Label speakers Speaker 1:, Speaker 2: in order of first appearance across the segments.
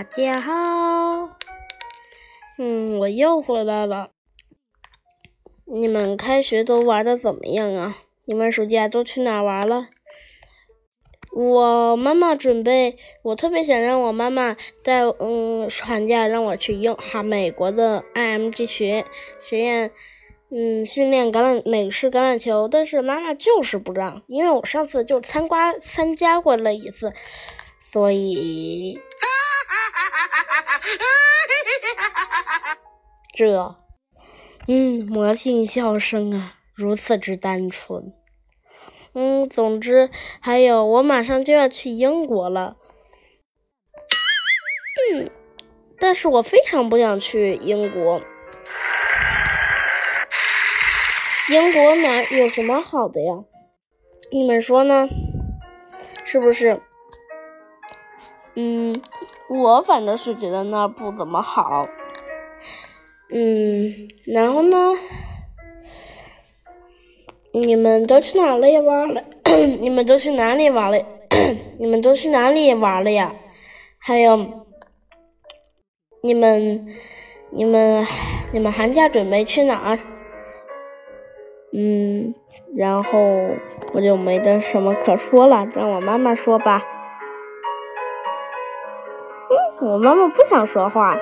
Speaker 1: 大家好，嗯，我又回来了。你们开学都玩的怎么样啊？你们暑假都去哪玩了？我妈妈准备，我特别想让我妈妈带嗯寒假让我去英哈美国的 IMG 学学院，嗯训练橄榄美式橄榄球，但是妈妈就是不让，因为我上次就参加参加过了一次，所以。这，嗯，魔性笑声啊，如此之单纯。嗯，总之还有，我马上就要去英国了。嗯，但是我非常不想去英国。英国哪有什么好的呀？你们说呢？是不是？嗯，我反正是觉得那不怎么好。嗯，然后呢？你们都去哪里玩了？你们都去哪里玩了？你们都去哪里玩了呀？还有，你们、你们、你们寒假准备去哪儿？嗯，然后我就没得什么可说了，让我妈妈说吧。我妈妈不想说话。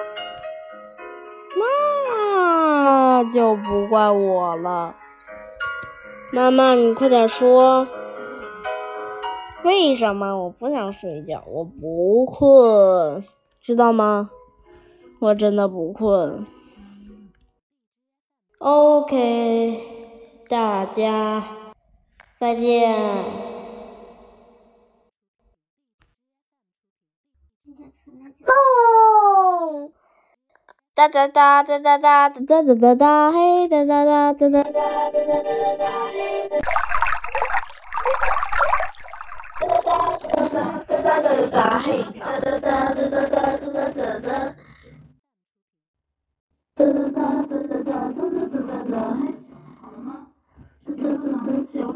Speaker 1: 那就不怪我了，妈妈，你快点说，为什么我不想睡觉？我不困，知道吗？我真的不困。OK，大家再见。梦。哒哒哒哒哒哒哒哒哒哒哒嘿哒哒哒哒哒哒哒哒哒哒嘿哒哒哒哒哒哒哒哒哒嘿哒哒哒哒哒哒哒。